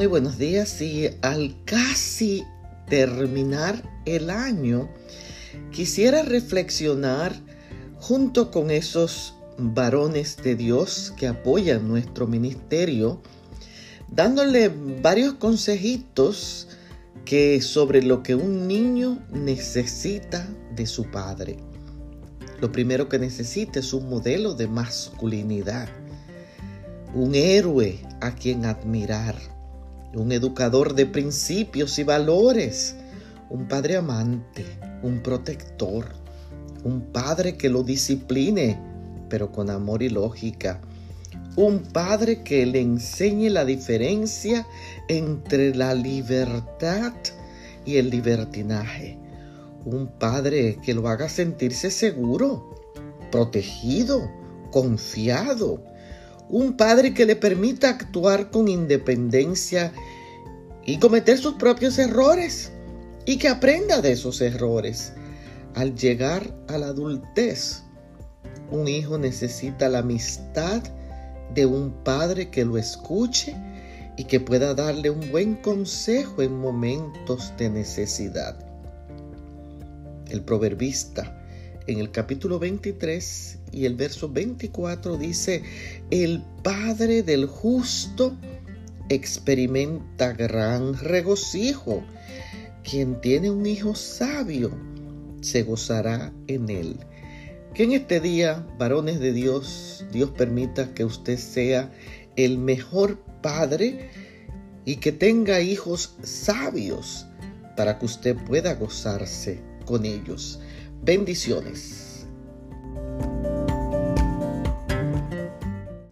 Muy buenos días y al casi terminar el año, quisiera reflexionar junto con esos varones de Dios que apoyan nuestro ministerio, dándole varios consejitos que sobre lo que un niño necesita de su padre. Lo primero que necesita es un modelo de masculinidad, un héroe a quien admirar un educador de principios y valores, un padre amante, un protector, un padre que lo discipline, pero con amor y lógica, un padre que le enseñe la diferencia entre la libertad y el libertinaje, un padre que lo haga sentirse seguro, protegido, confiado, un padre que le permita actuar con independencia y cometer sus propios errores y que aprenda de esos errores. Al llegar a la adultez, un hijo necesita la amistad de un padre que lo escuche y que pueda darle un buen consejo en momentos de necesidad. El proverbista en el capítulo 23 y el verso 24 dice, el Padre del justo experimenta gran regocijo. Quien tiene un hijo sabio se gozará en él. Que en este día, varones de Dios, Dios permita que usted sea el mejor padre y que tenga hijos sabios para que usted pueda gozarse con ellos. Bendiciones.